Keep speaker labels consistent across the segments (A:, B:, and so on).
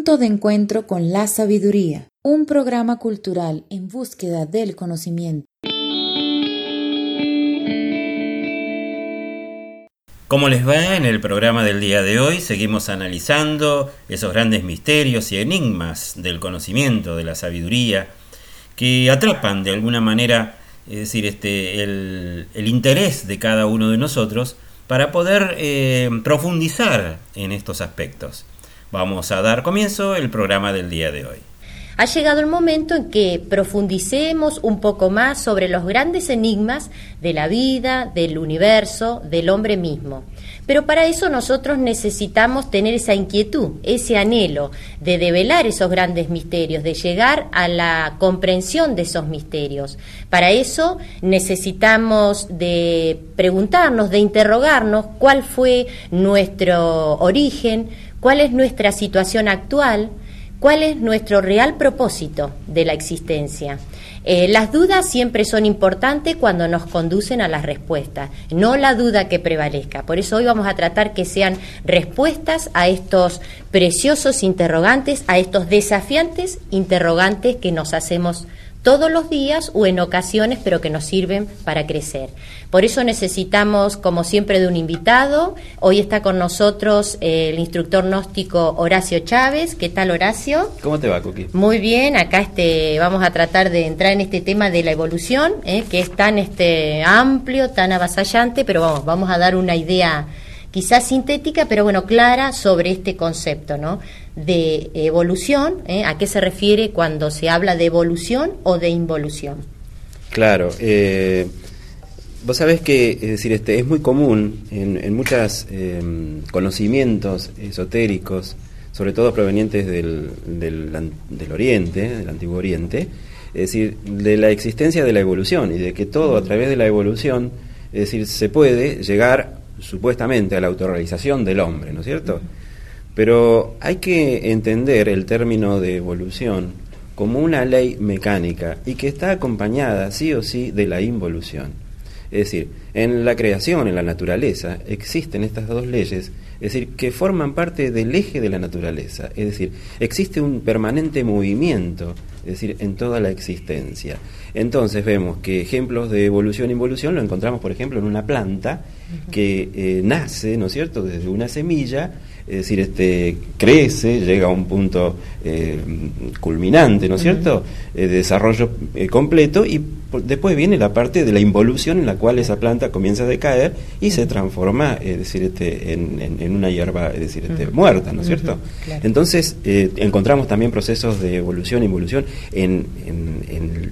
A: Punto de encuentro con la sabiduría, un programa cultural en búsqueda del conocimiento.
B: ¿Cómo les va? En el programa del día de hoy seguimos analizando esos grandes misterios y enigmas del conocimiento, de la sabiduría, que atrapan de alguna manera, es decir, este, el, interés de cada uno de nosotros para poder eh, profundizar en estos aspectos. Vamos a dar comienzo el programa del día de hoy.
C: Ha llegado el momento en que profundicemos un poco más sobre los grandes enigmas de la vida, del universo, del hombre mismo. Pero para eso nosotros necesitamos tener esa inquietud, ese anhelo de develar esos grandes misterios, de llegar a la comprensión de esos misterios. Para eso necesitamos de preguntarnos, de interrogarnos cuál fue nuestro origen, cuál es nuestra situación actual, cuál es nuestro real propósito de la existencia. Eh, las dudas siempre son importantes cuando nos conducen a las respuestas, no la duda que prevalezca. Por eso hoy vamos a tratar que sean respuestas a estos preciosos interrogantes, a estos desafiantes interrogantes que nos hacemos todos los días o en ocasiones, pero que nos sirven para crecer. Por eso necesitamos, como siempre, de un invitado. Hoy está con nosotros el instructor gnóstico Horacio Chávez. ¿Qué tal, Horacio?
B: ¿Cómo te va, Cookie?
C: Muy bien. Acá este, vamos a tratar de entrar en este tema de la evolución, ¿eh? que es tan este, amplio, tan avasallante, pero vamos, vamos a dar una idea quizás sintética, pero bueno, clara sobre este concepto, ¿no? De evolución, ¿eh? ¿a qué se refiere cuando se habla de evolución o de involución?
D: Claro, eh, vos sabés que es decir, este, es muy común en, muchos em, conocimientos esotéricos, sobre todo provenientes del, del, del, Oriente, del Antiguo Oriente, es decir, de la existencia de la evolución y de que todo a través de la evolución, es decir, se puede llegar supuestamente a la autorrealización del hombre, ¿no es cierto? Pero hay que entender el término de evolución como una ley mecánica y que está acompañada sí o sí de la involución. Es decir, en la creación, en la naturaleza, existen estas dos leyes, es decir, que forman parte del eje de la naturaleza. Es decir, existe un permanente movimiento, es decir, en toda la existencia. Entonces vemos que ejemplos de evolución e involución lo encontramos, por ejemplo, en una planta que eh, nace, ¿no es cierto?, desde una semilla es decir, este, crece, llega a un punto eh, culminante, ¿no es cierto?, eh, de desarrollo eh, completo y después viene la parte de la involución en la cual esa planta comienza a decaer y se transforma, es decir, este, en, una hierba, es decir, este, muerta, ¿no es cierto? Entonces, encontramos también procesos de evolución e involución en,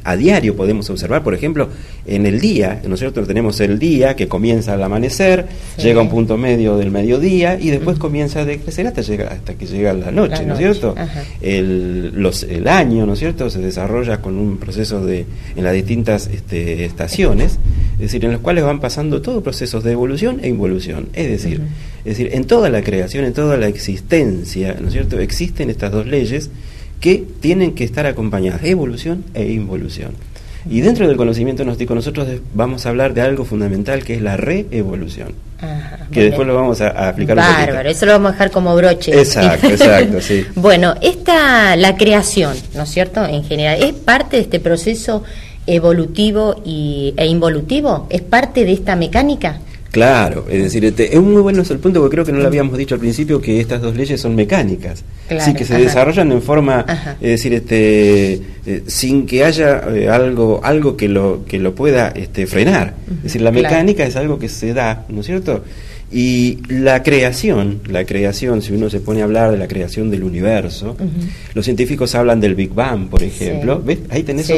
D: a diario podemos observar, por ejemplo, en el día, ¿no es cierto?, tenemos el día que comienza al amanecer, llega a un punto medio del mediodía y después comienza a de crecer hasta, llega, hasta que llega la noche, ¿no es cierto? El, los, el año, ¿no es cierto?, se desarrolla con un proceso de, en las distintas este, estaciones, es decir, en los cuales van pasando todos procesos de evolución e involución. Es decir, es decir, en toda la creación, en toda la existencia, ¿no es cierto?, existen estas dos leyes que tienen que estar acompañadas, evolución e involución. Y dentro del conocimiento gnóstico nosotros vamos a hablar de algo fundamental que es la reevolución. Que después lo vamos a, aplicar
C: Bárbaro, eso lo vamos a dejar como broche.
D: Exacto, exacto, sí.
C: bueno, esta, la creación, ¿no es cierto? En general, ¿es parte de este proceso evolutivo y, e involutivo? ¿Es parte de esta mecánica?
D: Claro, es decir, este, es muy bueno el punto porque creo que no lo habíamos dicho al principio que estas dos leyes son mecánicas, sí que se desarrollan en forma, es decir, este, eh, sin que haya eh, algo algo que lo que lo pueda este, frenar. Es decir, la mecánica es algo que se da, ¿no es cierto? Y la creación, la creación, si uno se pone a hablar de la creación del universo, los científicos hablan del Big Bang, por ejemplo. ¿Ves? Ahí tenés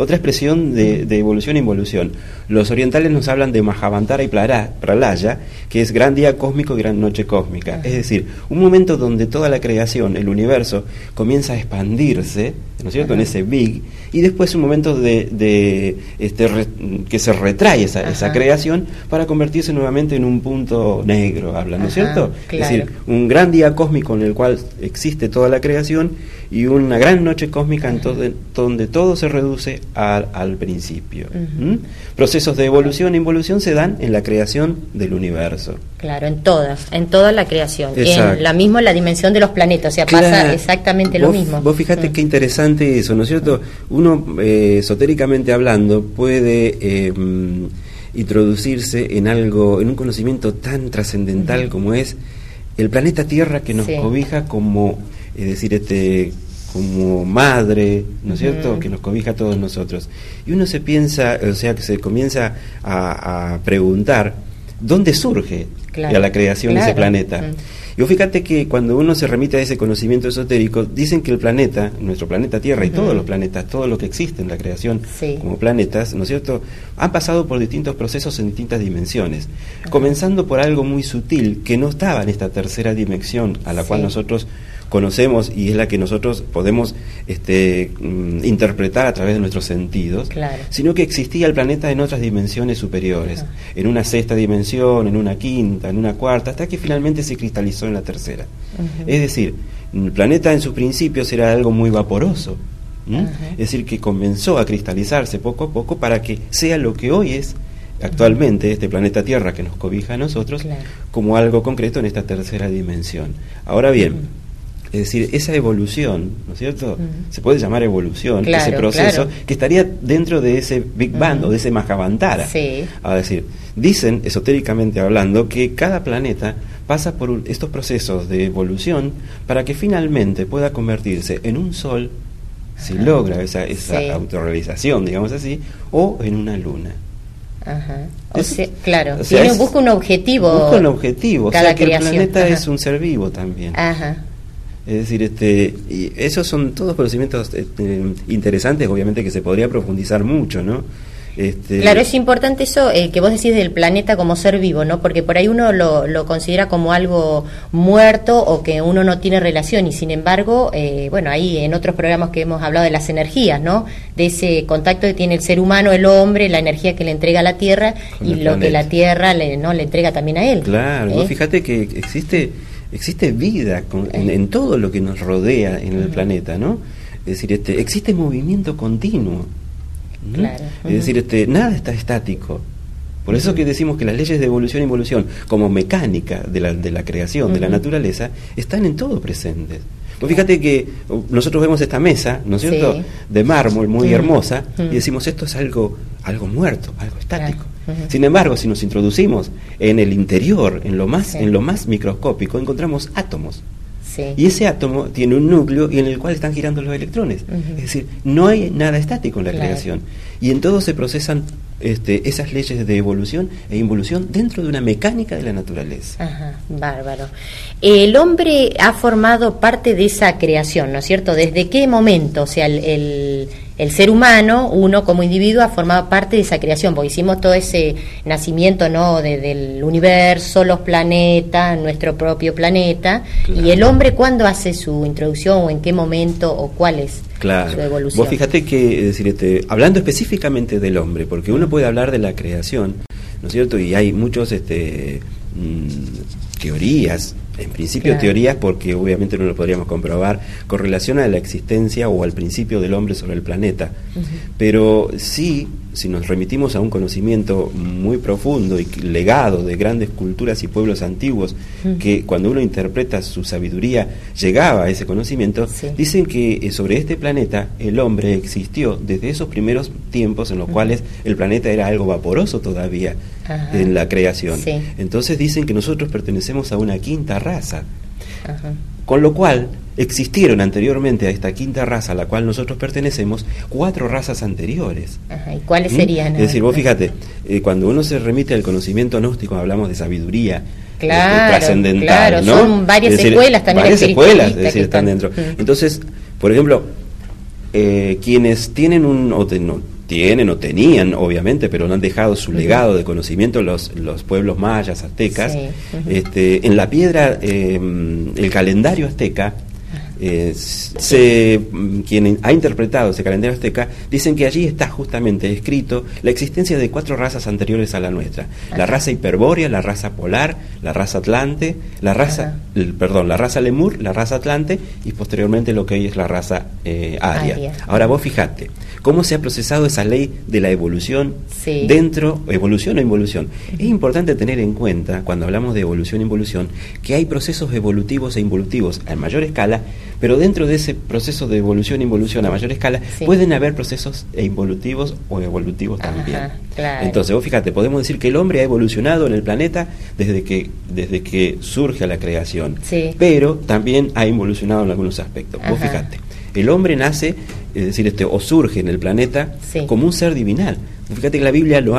D: otra expresión de, evolución e involución. Los orientales nos hablan de Mahavantara y Pralaya, que es gran día cósmico y gran noche cósmica. Es decir, un momento donde toda la creación, el universo, comienza a expandirse, ¿no es cierto?, en ese Big, y después un momento de, este, que se retrae esa, esa creación para convertirse nuevamente en un punto negro habla, ¿no es cierto? Es decir, un gran día cósmico en el cual existe toda la creación y una gran noche cósmica en donde todo se reduce al principio. Procesos de evolución e involución se dan en la creación del universo.
C: Claro, en toda, en toda la creación. En la misma la dimensión de los planetas, o sea, pasa exactamente lo mismo.
D: Vos fíjate mm. qué interesante eso, ¿no es cierto? Uno, eh, esotéricamente hablando, puede... Eh, introducirse en algo, en un conocimiento tan trascendental como es el planeta Tierra que nos cobija como, es decir, este como madre, ¿no es cierto?, que nos cobija a todos nosotros. Y uno se piensa, o sea, que se comienza a, preguntar, ¿dónde surge la creación de ese planeta? Y fíjate que cuando uno se remite a ese conocimiento esotérico, dicen que el planeta, nuestro planeta Tierra y todos los planetas, todo lo que existe en la creación como planetas, ¿no es cierto?, han pasado por distintos procesos en distintas dimensiones. Comenzando por algo muy sutil que no estaba en esta tercera dimensión a la cual nosotros conocemos y es la que nosotros podemos este, mm, interpretar a través de nuestros sentidos, sino que existía el planeta en otras dimensiones superiores, en una sexta dimensión, en una quinta, en una cuarta, hasta que finalmente se cristalizó en la tercera. Es decir, el planeta en sus principios era algo muy vaporoso, es decir, que comenzó a cristalizarse poco a poco para que sea lo que hoy es actualmente este planeta Tierra que nos cobija a nosotros como algo concreto en esta tercera dimensión. Ahora bien, es decir, esa evolución, ¿no es cierto? Se puede llamar evolución, ese proceso, que estaría dentro de ese Big Bang o de ese Mahavantara. Sí. A decir, dicen, esotéricamente hablando, que cada planeta pasa por estos procesos de evolución para que finalmente pueda convertirse en un sol, si logra esa, esa autorrealización, digamos así, o en una luna.
C: Ajá. O sea, claro, busca un objetivo.
D: Busca un objetivo, cada o sea que el planeta es un ser vivo también.
C: Ajá.
D: Es decir, este, y esos son todos conocimientos este, interesantes, obviamente que se podría profundizar mucho, ¿no?
C: Este... Claro, es importante eso eh, que vos decís del planeta como ser vivo, ¿no? Porque por ahí uno lo, lo, considera como algo muerto o que uno no tiene relación y sin embargo, eh, bueno, ahí en otros programas que hemos hablado de las energías, ¿no? De ese contacto que tiene el ser humano, el hombre, la energía que le entrega a la Tierra y lo que la Tierra le, ¿no? le entrega también a él.
D: Claro, ¿Eh? fíjate que existe existe vida en, todo lo que nos rodea en el planeta, ¿no? Es decir, este, existe movimiento continuo. Es decir, este, nada está estático. Por eso que decimos que las leyes de evolución y involución, como mecánica de la, de la creación, de la naturaleza, están en todo presentes. Pues fíjate que uh, nosotros vemos esta mesa, ¿no es cierto?, de mármol muy hermosa, y decimos esto es algo, algo muerto, algo estático. Sin embargo, si nos introducimos en el interior, en lo más, en lo más microscópico, encontramos átomos. Y ese átomo tiene un núcleo y en el cual están girando los electrones. Es decir, no hay nada estático en la creación. Y en todo se procesan este, esas leyes de evolución e involución dentro de una mecánica de la naturaleza.
C: Ajá, bárbaro. El hombre ha formado parte de esa creación, ¿no es cierto? ¿Desde qué momento? O sea, el el ser humano, uno como individuo, ha formado parte de esa creación, porque hicimos todo ese nacimiento ¿no? del universo, los planetas, nuestro propio planeta, y el hombre cuándo hace su introducción o en qué momento o cuál es su evolución.
D: Vos fíjate que, decir, este, hablando específicamente del hombre, porque uno puede hablar de la creación, ¿no es cierto? Y hay muchos este, mm, teorías en principio teorías porque obviamente no lo podríamos comprobar con relación a la existencia o al principio del hombre sobre el planeta. Pero sí, si nos remitimos a un conocimiento muy profundo y legado de grandes culturas y pueblos antiguos, que cuando uno interpreta su sabiduría llegaba a ese conocimiento, dicen que eh, sobre este planeta el hombre existió desde esos primeros tiempos en los cuales el planeta era algo vaporoso todavía en la creación. Entonces dicen que nosotros pertenecemos a una quinta raza. Con lo cual, existieron anteriormente a esta quinta raza a la cual nosotros pertenecemos cuatro razas anteriores.
C: ¿Y cuáles ¿Mm? serían?
D: Es decir, vos fíjate, eh, cuando uno se remite al conocimiento gnóstico, hablamos de sabiduría,
C: este, claro, trascendental, ¿no? Son varias escuelas también.
D: Varias escuelas, es decir, están, dentro. Entonces, por ejemplo, eh, quienes tienen un, o tienen o tenían, obviamente, pero no han dejado su legado de conocimiento los, los pueblos mayas, aztecas. este, en la piedra, em, el calendario azteca, eh, se, quien ha interpretado ese calendario azteca dicen que allí está justamente escrito la existencia de cuatro razas anteriores a la nuestra. La raza hiperbórea la raza polar la raza atlante la raza perdón la raza lemur la raza atlante y posteriormente lo que hoy es la raza eh, aria. ahora vos fijate cómo se ha procesado esa ley de la evolución dentro, evolución o involución. Es importante tener en cuenta, cuando hablamos de evolución e involución, que hay procesos evolutivos e involutivos a mayor escala, pero dentro de ese proceso de evolución e involución a mayor escala, pueden haber procesos involutivos o evolutivos también. Entonces, vos fíjate, podemos decir que el hombre ha evolucionado en el planeta desde que, desde que surge la creación, pero también ha involucionado en algunos aspectos. Vos fíjate, el hombre nace, es decir, este, o surge en el planeta como un ser divinal. Fíjate que la Biblia, lo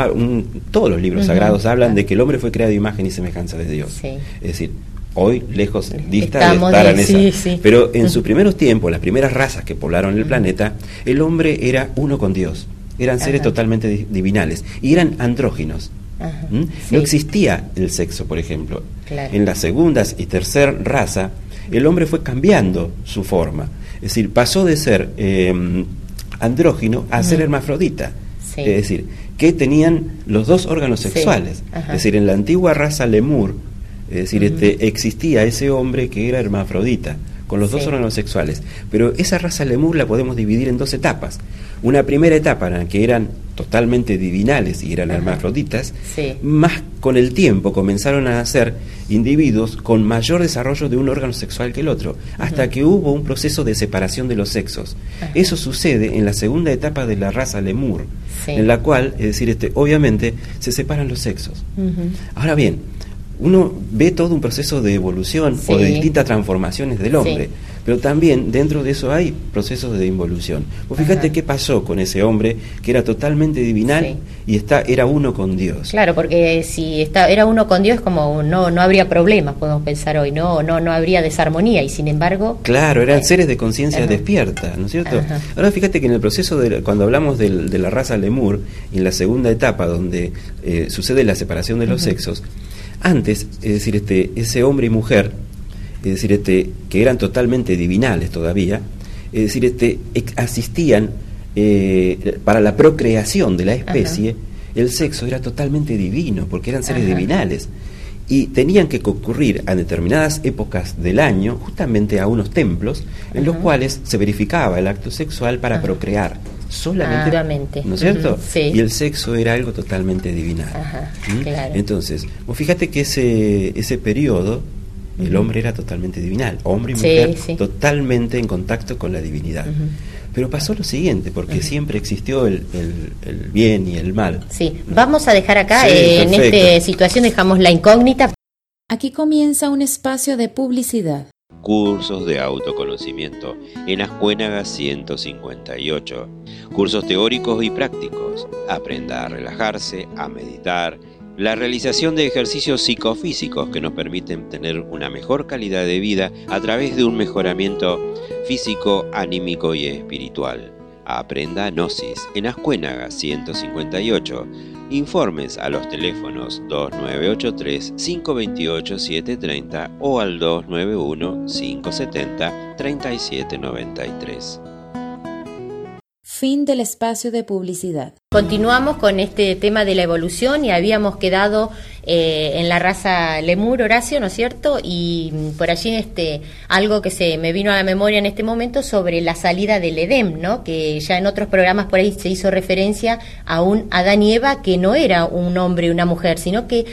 D: todos los libros sagrados hablan de que el hombre fue creado de imagen y semejanza de Dios. Es decir, hoy lejos dista de estar en esa. Pero en sus primeros tiempos, las primeras razas que poblaron el planeta, el hombre era uno con Dios. Eran seres totalmente divinales y eran andróginos. ¿Mm? No existía el sexo, por ejemplo. En las segundas y tercera raza, el hombre fue cambiando su forma. Es decir, pasó de ser eh, andrógino a ser hermafrodita. Es decir, que tenían los dos órganos sexuales. Es decir, en la antigua raza lemur, es decir, este, existía ese hombre que era hermafrodita, con los dos órganos sexuales. Pero esa raza lemur la podemos dividir en dos etapas. Una primera etapa en la que eran totalmente divinales y eran hermafroditas, más con el tiempo comenzaron a nacer individuos con mayor desarrollo de un órgano sexual que el otro, hasta que hubo un proceso de separación de los sexos. Eso sucede en la segunda etapa de la raza lemur, en la cual, es decir, este, obviamente se separan los sexos. Ahora bien, uno ve todo un proceso de evolución o de distintas transformaciones del hombre. Pero también dentro de eso hay procesos de involución. Pues fíjate qué pasó con ese hombre que era totalmente divinal y está, era uno con Dios.
C: Claro, porque si está, era uno con Dios, como no, no habría problemas, podemos pensar hoy, no, no, no habría desarmonía, y sin embargo.
D: Claro, eran seres de conciencia despierta, ¿no es cierto? Ahora fíjate que en el proceso de cuando hablamos de, la raza lemur, en la segunda etapa donde eh, sucede la separación de los sexos, antes, es decir, este, ese hombre y mujer es decir, este, que eran totalmente divinales todavía, es decir, este, asistían eh, para la procreación de la especie, el sexo era totalmente divino, porque eran seres divinales. Y tenían que concurrir a determinadas épocas del año, justamente a unos templos, en los cuales se verificaba el acto sexual para procrear solamente, ¿no es cierto? Y el sexo era algo totalmente divinal. ¿Mm? Entonces, fíjate que ese, ese periodo el hombre era totalmente divinal, hombre y mujer totalmente en contacto con la divinidad. Pero pasó lo siguiente, porque siempre existió el, bien y el mal.
C: Sí, vamos a dejar acá, eh, en esta situación dejamos la incógnita.
A: Aquí comienza un espacio de publicidad.
E: Cursos de autoconocimiento en Ascuénaga 158. Cursos teóricos y prácticos. Aprenda a relajarse, a meditar la realización de ejercicios psicofísicos que nos permiten tener una mejor calidad de vida a través de un mejoramiento físico, anímico y espiritual. Aprenda Gnosis en Ascuénaga 158. Informes a los teléfonos 2983 528 730 o al 291 570 3793.
A: Fin del espacio de publicidad.
C: Continuamos con este tema de la evolución y habíamos quedado eh, en la raza lemur, Horacio, ¿no es cierto? Y mm, por allí este, algo que se me vino a la memoria en este momento sobre la salida del Edem, ¿no? Que ya en otros programas por ahí se hizo referencia a un Adán y Eva que no era un hombre y una mujer, sino que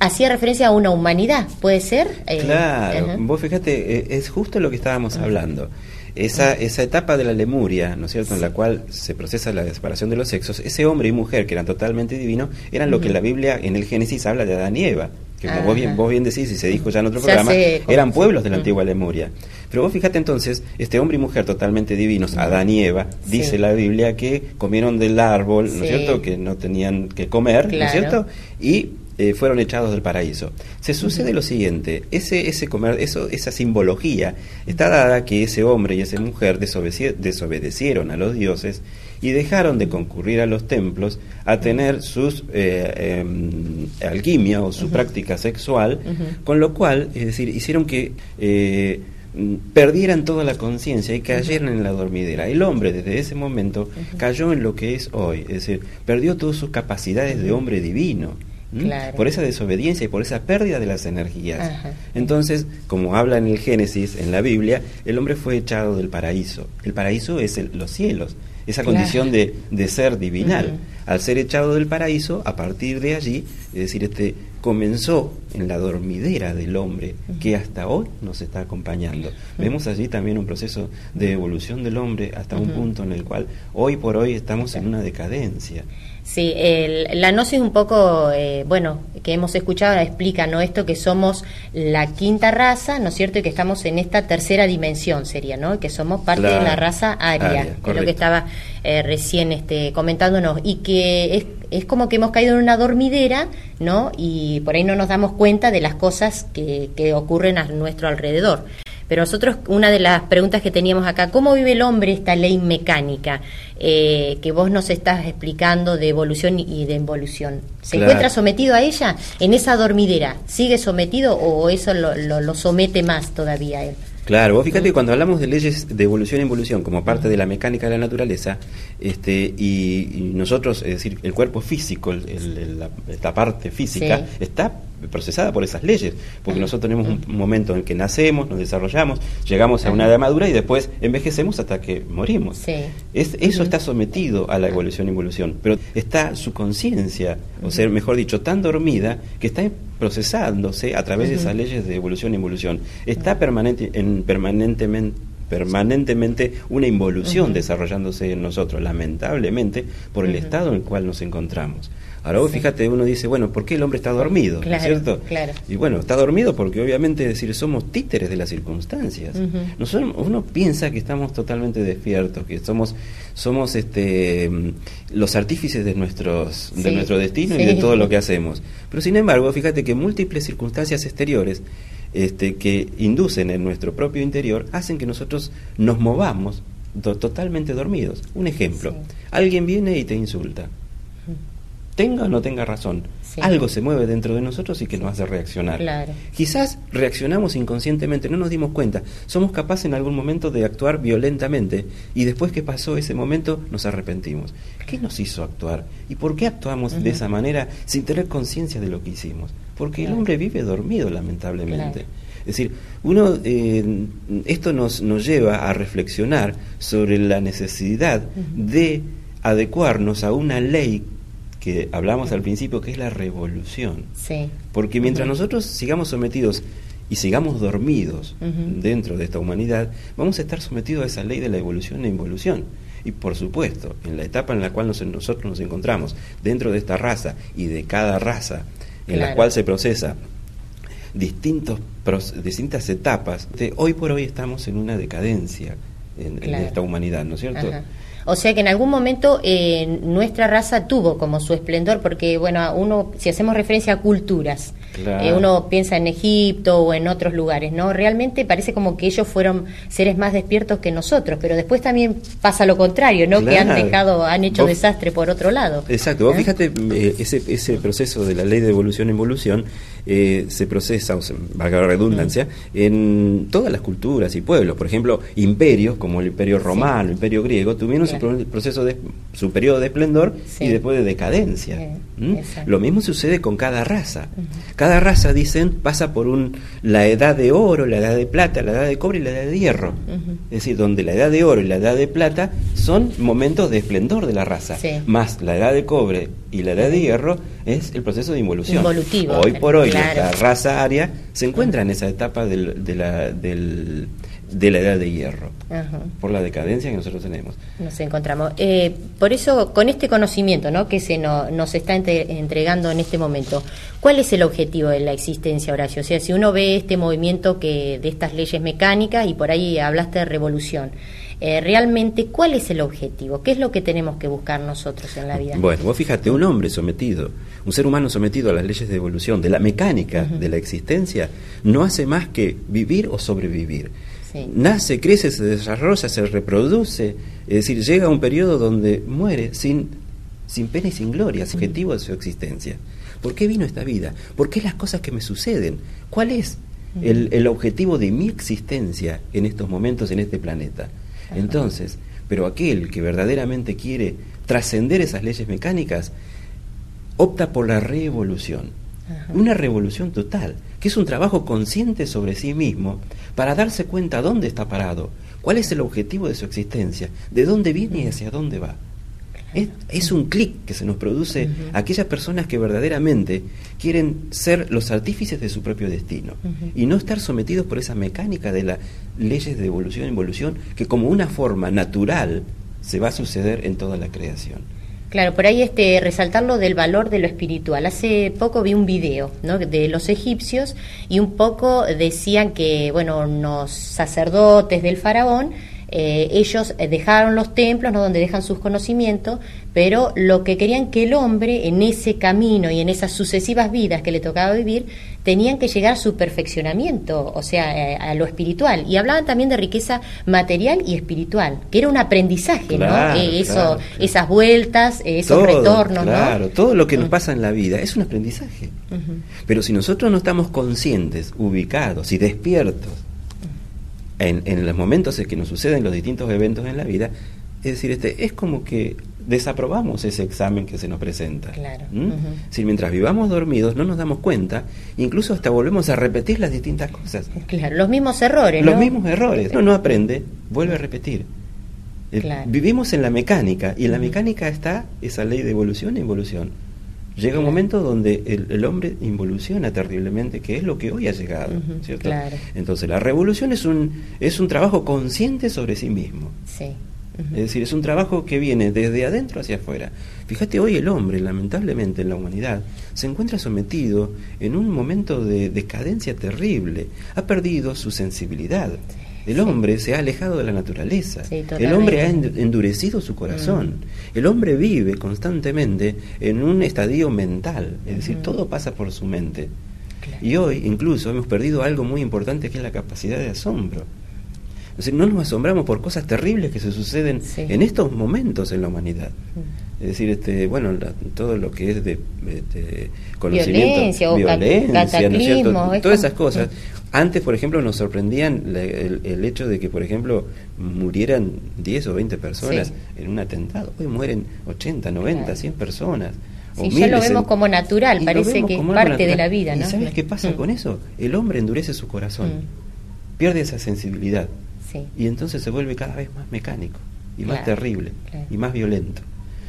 C: hacía referencia a una humanidad, ¿puede ser?
D: Eh, claro, vos fíjate, eh, es justo lo que estábamos hablando. Esa, esa etapa de la Lemuria, ¿no es cierto?, en la cual se procesa la separación de los sexos, ese hombre y mujer que eran totalmente divinos, eran lo que la Biblia en el Génesis habla de Adán y Eva, que como vos bien, vos bien decís y se dijo ya en otro programa, eran pueblos de la antigua Lemuria. Pero vos fíjate entonces, este hombre y mujer totalmente divinos, Adán y Eva, dice la Biblia que comieron del árbol, ¿no es cierto?, que no tenían que comer, ¿no es cierto?, y eh, fueron echados del paraíso. Se sucede lo siguiente, ese, ese comer, eso, esa simbología está dada que ese hombre y esa mujer desobedecieron a los dioses y dejaron de concurrir a los templos a tener sus eh, em, alquimia o su práctica sexual, con lo cual, es decir, hicieron que eh, perdieran toda la conciencia y cayeran en la dormidera. El hombre desde ese momento cayó en lo que es hoy, es decir, perdió todas sus capacidades de hombre divino. Por esa desobediencia y por esa pérdida de las energías. Entonces, como habla en el Génesis, en la Biblia, el hombre fue echado del paraíso. El paraíso es los cielos, esa condición de, ser divinal. Al ser echado del paraíso, a partir de allí, es decir, este comenzó en la dormidera del hombre que hasta hoy nos está acompañando. Vemos allí también un proceso de evolución del hombre hasta un punto en el cual hoy por hoy estamos en una decadencia.
C: Sí, la gnosis un poco, eh, bueno, que hemos escuchado explica, ¿no? Esto que somos la quinta raza, ¿no es cierto? Y que estamos en esta tercera dimensión sería, ¿no? Que somos parte de la raza aria, que es lo que estaba eh, recién este, comentándonos, y que es, es como que hemos caído en una dormidera, ¿no? Y por ahí no nos damos cuenta de las cosas que, que ocurren a nuestro alrededor. Pero nosotros, una de las preguntas que teníamos acá, ¿cómo vive el hombre esta ley mecánica eh, que vos nos estás explicando de evolución y de involución? ¿Se encuentra sometido a ella en esa dormidera? ¿Sigue sometido o eso lo, lo, somete más todavía a él?
D: Claro, vos fíjate que cuando hablamos de leyes de evolución e involución como parte de la mecánica de la naturaleza, este, y, nosotros, es decir, el cuerpo físico, el, la, parte física, está procesada por esas leyes, porque nosotros tenemos un momento en que nacemos, nos desarrollamos, llegamos a una edad madura y después envejecemos hasta que morimos. Es, eso está sometido a la evolución e involución, pero está su conciencia, o sea, mejor dicho, tan dormida que está procesándose a través de esas leyes de evolución e involución. Está permanente, en, permanentemente permanentemente una involución desarrollándose en nosotros, lamentablemente, por el estado en el cual nos encontramos. Ahora vos fíjate, uno dice, bueno, ¿por qué el hombre está dormido? Claro, ¿Cierto?
C: Claro.
D: Y bueno, está dormido porque obviamente decir, somos títeres de las circunstancias. Nosotros, uno piensa que estamos totalmente despiertos, que somos, somos este, los artífices de, nuestros, de nuestro destino y de todo lo que hacemos. Pero sin embargo, fíjate que múltiples circunstancias exteriores este, que inducen en nuestro propio interior hacen que nosotros nos movamos totalmente dormidos. Un ejemplo, alguien viene y te insulta tenga o no tenga razón. Algo se mueve dentro de nosotros y que nos hace reaccionar. Quizás reaccionamos inconscientemente, no nos dimos cuenta. Somos capaces en algún momento de actuar violentamente y después que pasó ese momento nos arrepentimos. ¿Qué nos hizo actuar? ¿Y por qué actuamos de esa manera sin tener conciencia de lo que hicimos? Porque el hombre vive dormido, lamentablemente. Es decir, uno, eh, esto nos, nos lleva a reflexionar sobre la necesidad de adecuarnos a una ley que hablamos al principio, que es la revolución.
C: Sí.
D: Porque mientras nosotros sigamos sometidos y sigamos dormidos dentro de esta humanidad, vamos a estar sometidos a esa ley de la evolución e involución. Y por supuesto, en la etapa en la cual nosotros nos encontramos, dentro de esta raza y de cada raza en la cual se procesa distintos, distintas etapas, de hoy por hoy estamos en una decadencia en, esta humanidad, ¿no es cierto?
C: O sea que en algún momento eh, nuestra raza tuvo como su esplendor, porque bueno, uno, si hacemos referencia a culturas, eh, uno piensa en Egipto o en otros lugares, ¿no? Realmente parece como que ellos fueron seres más despiertos que nosotros, pero después también pasa lo contrario, ¿no? Que han dejado, han hecho desastre por otro lado.
D: Exacto, vos ¿Eh? fíjate, ese, ese proceso de la ley de evolución e involución se procesa, o sea, valga la redundancia, en todas las culturas y pueblos. Por ejemplo, imperios como el imperio romano, el imperio griego, tuvieron su proceso de su periodo de esplendor y después de decadencia. Lo mismo sucede con cada raza. Cada raza, dicen, pasa por un, la edad de oro, la edad de plata, la edad de cobre y la edad de hierro. Es decir, donde la edad de oro y la edad de plata son momentos de esplendor de la raza. Más la edad de cobre y la edad de hierro es el proceso de involución. Hoy por hoy, la raza aria se encuentra en esa etapa del, de la, del de la edad de hierro, por la decadencia que nosotros tenemos.
C: Nos encontramos. Eh, por eso, con este conocimiento ¿no? que se nos está entregando en este momento, ¿cuál es el objetivo de la existencia, Horacio? O sea, si uno ve este movimiento que de estas leyes mecánicas y por ahí hablaste de revolución, eh, realmente, ¿cuál es el objetivo? ¿Qué es lo que tenemos que buscar nosotros en la vida?
D: Bueno, vos fíjate, un hombre sometido, un ser humano sometido a las leyes de evolución, de la mecánica de la existencia, no hace más que vivir o sobrevivir. Nace, crece, se desarrolla, se reproduce, es decir, llega a un periodo donde muere sin, sin pena y sin gloria, es objetivo de su existencia. ¿Por qué vino esta vida? ¿Por qué las cosas que me suceden? ¿Cuál es el, el objetivo de mi existencia en estos momentos en este planeta? Entonces, pero aquel que verdaderamente quiere trascender esas leyes mecánicas, opta por la revolución. Una revolución total, que es un trabajo consciente sobre sí mismo para darse cuenta dónde está parado, cuál es el objetivo de su existencia, de dónde viene y hacia dónde va. Es, un clic que se nos produce a aquellas personas que verdaderamente quieren ser los artífices de su propio destino y no estar sometidos por esa mecánica de las leyes de evolución y involución que como una forma natural se va a suceder en toda la creación.
C: Claro, por ahí este resaltarlo del valor de lo espiritual. Hace poco vi un video ¿no? de los egipcios y un poco decían que bueno los sacerdotes del faraón eh, ellos dejaron los templos, ¿no? donde dejan sus conocimientos, pero lo que querían que el hombre en ese camino y en esas sucesivas vidas que le tocaba vivir, tenían que llegar a su perfeccionamiento, o sea, eh, a, lo espiritual. Y hablaban también de riqueza material y espiritual, que era un aprendizaje, ¿no? eso, Esas vueltas, esos retornos,
D: claro, todo lo que nos pasa en la vida es un aprendizaje. Pero si nosotros no estamos conscientes, ubicados y despiertos en, los momentos en que nos suceden los distintos eventos en la vida, es decir, este, es como que desaprobamos ese examen que se nos presenta.
C: Claro.
D: Si mientras vivamos dormidos no nos damos cuenta, incluso hasta volvemos a repetir las distintas cosas.
C: Claro, los mismos errores.
D: Los mismos errores. Uno no aprende, vuelve a repetir. Eh, vivimos en la mecánica y en la mecánica está esa ley de evolución e involución Llega un momento donde el, hombre involuciona terriblemente, que es lo que hoy ha llegado, ¿cierto? Entonces la revolución es un, es un trabajo consciente sobre sí mismo.
C: Sí.
D: Es decir, es un trabajo que viene desde adentro hacia afuera. Fíjate, hoy el hombre, lamentablemente en la humanidad, se encuentra sometido en un momento de decadencia terrible. Ha perdido su sensibilidad. El hombre se ha alejado de la naturaleza. el hombre ha endurecido su corazón. Mm. El hombre vive constantemente en un estadio mental, es decir, todo pasa por su mente. Y hoy incluso hemos perdido algo muy importante que es la capacidad de asombro. Es decir, no nos asombramos por cosas terribles que se suceden en estos momentos en la humanidad. Mm. Es decir, este, bueno, todo lo que es de,
C: conocimiento, violencia, ¿no
D: todas esas cosas. Antes, por ejemplo, nos sorprendían el, hecho de que, por ejemplo, murieran 10 o 20 personas en un atentado. Hoy mueren 80, 90, 100 personas.
C: Sí, ya lo vemos como natural, parece que es parte de la vida. ¿no?
D: ¿Y sabes qué pasa mm. con eso? El hombre endurece su corazón, mm. pierde esa sensibilidad y entonces se vuelve cada vez más mecánico y más terrible y más violento.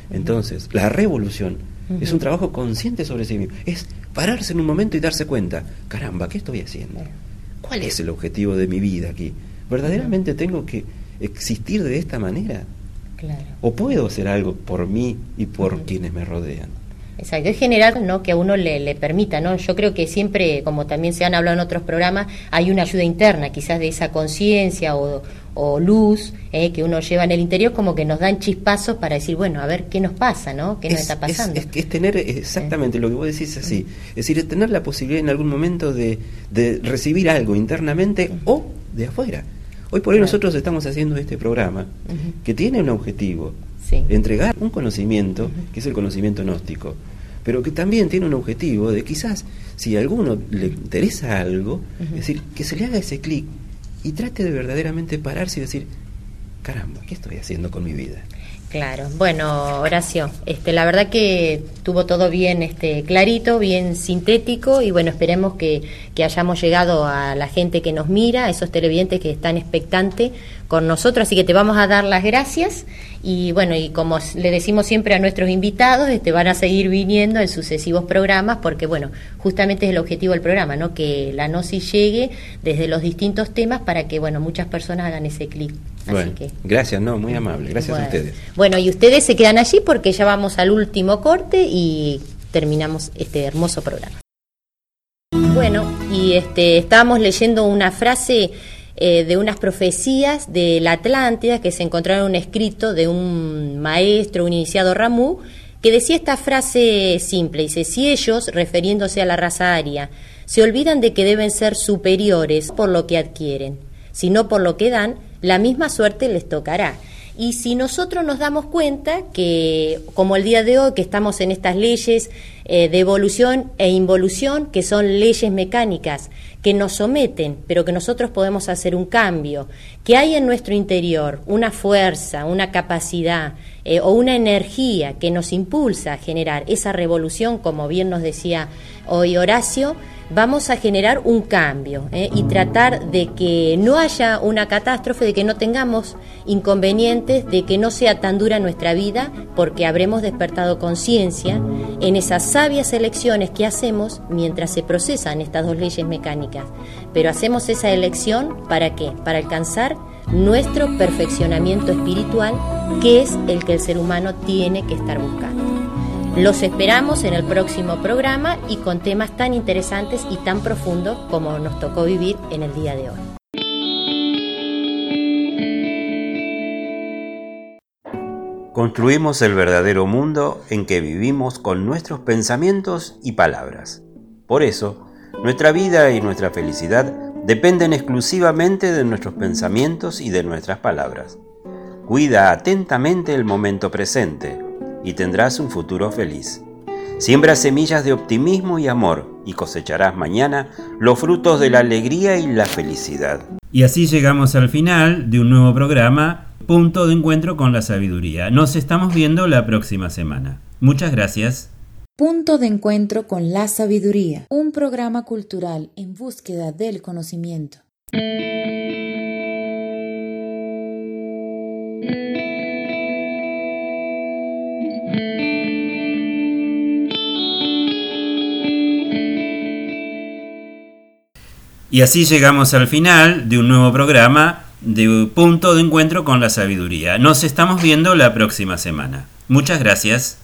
D: Entonces, la revolución es un trabajo consciente sobre sí mismo, es pararse en un momento y darse cuenta, caramba, ¿qué estoy haciendo? ¿Cuál es el objetivo de mi vida aquí? ¿Verdaderamente tengo que existir de esta manera? ¿O puedo hacer algo por mí y por quienes me rodean?
C: Exacto, es general ¿no? que a uno le, le, permita, ¿no? Yo creo que siempre, como también se han hablado en otros programas, hay una ayuda interna, quizás de esa conciencia o, o, luz eh, que uno lleva en el interior, como que nos dan chispazos para decir, bueno, a ver qué nos pasa, ¿no? ¿Qué nos está pasando?
D: Es, es, tener exactamente lo que vos decís así, es decir, es tener la posibilidad en algún momento de, de recibir algo internamente o de afuera. Hoy por hoy nosotros estamos haciendo este programa que tiene un objetivo, entregar un conocimiento, que es el conocimiento gnóstico, pero que también tiene un objetivo de quizás, si a alguno le interesa algo, es decir, que se le haga ese clic y trate de verdaderamente pararse y decir, caramba, ¿qué estoy haciendo con mi vida?
C: Claro, bueno, Horacio, este, la verdad que tuvo todo bien este, clarito, bien sintético y bueno, esperemos que, que hayamos llegado a la gente que nos mira, a esos televidentes que están expectantes con nosotros, así que te vamos a dar las gracias y bueno, y como le decimos siempre a nuestros invitados, este, van a seguir viniendo en sucesivos programas porque bueno, justamente es el objetivo del programa, ¿no? Que la gnosis llegue desde los distintos temas para que bueno, muchas personas hagan ese clic.
D: Bueno, gracias, no, muy amable, gracias a ustedes.
C: Bueno, y ustedes se quedan allí porque ya vamos al último corte y terminamos este hermoso programa. Bueno, este, estábamos leyendo una frase eh, de unas profecías de la Atlántida que se encontraron en un escrito de un maestro, un iniciado Ramú, que decía esta frase simple, dice, si ellos, refiriéndose a la raza aria, se olvidan de que deben ser superiores por lo que adquieren, sino por lo que dan, la misma suerte les tocará. Y si nosotros nos damos cuenta que, como el día de hoy, que estamos en estas leyes eh, de evolución e involución, que son leyes mecánicas que nos someten, pero que nosotros podemos hacer un cambio, que hay en nuestro interior una fuerza, una capacidad eh, o una energía que nos impulsa a generar esa revolución, como bien nos decía hoy Horacio, vamos a generar un cambio ¿eh? y tratar de que no haya una catástrofe, de que no tengamos inconvenientes, de que no sea tan dura nuestra vida, porque habremos despertado conciencia en esas sabias elecciones que hacemos mientras se procesan estas dos leyes mecánicas. Pero hacemos esa elección para qué? Para alcanzar nuestro perfeccionamiento espiritual, que es el que el ser humano tiene que estar buscando. Los esperamos en el próximo programa y con temas tan interesantes y tan profundos como nos tocó vivir en el día de hoy.
D: Construimos el verdadero mundo en que vivimos con nuestros pensamientos y palabras. Por eso, nuestra vida y nuestra felicidad dependen exclusivamente de nuestros pensamientos y de nuestras palabras. Cuida atentamente el momento presente y tendrás un futuro feliz. Siembra semillas de optimismo y amor y cosecharás mañana los frutos de la alegría y la felicidad.
F: Y así llegamos al final de un nuevo programa, Punto de Encuentro con la Sabiduría. Nos estamos viendo la próxima semana. Muchas gracias.
A: Punto de Encuentro con la Sabiduría, un programa cultural en búsqueda del conocimiento.
F: Y así llegamos al final de un nuevo programa de Punto de Encuentro con la Sabiduría. Nos estamos viendo la próxima semana. Muchas gracias.